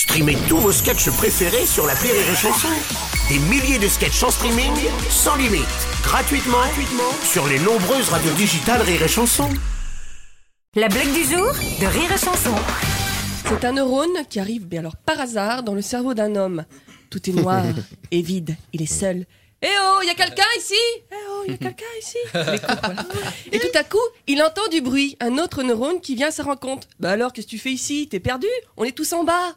Streamez tous vos sketchs préférés sur la Rire et Chanson. Des milliers de sketchs en streaming, sans limite, gratuitement, gratuitement sur les nombreuses radios digitales Rire et Chanson. La blague du jour de Rire et Chanson. C'est un neurone qui arrive, mais alors par hasard, dans le cerveau d'un homme. Tout est noir et vide, il est seul. Eh oh, il y a quelqu'un ici Eh oh, il y a quelqu'un ici Les coups, voilà. Et tout à coup, il entend du bruit, un autre neurone qui vient à sa rencontre. Bah alors, qu'est-ce que tu fais ici? T'es perdu? On est tous en bas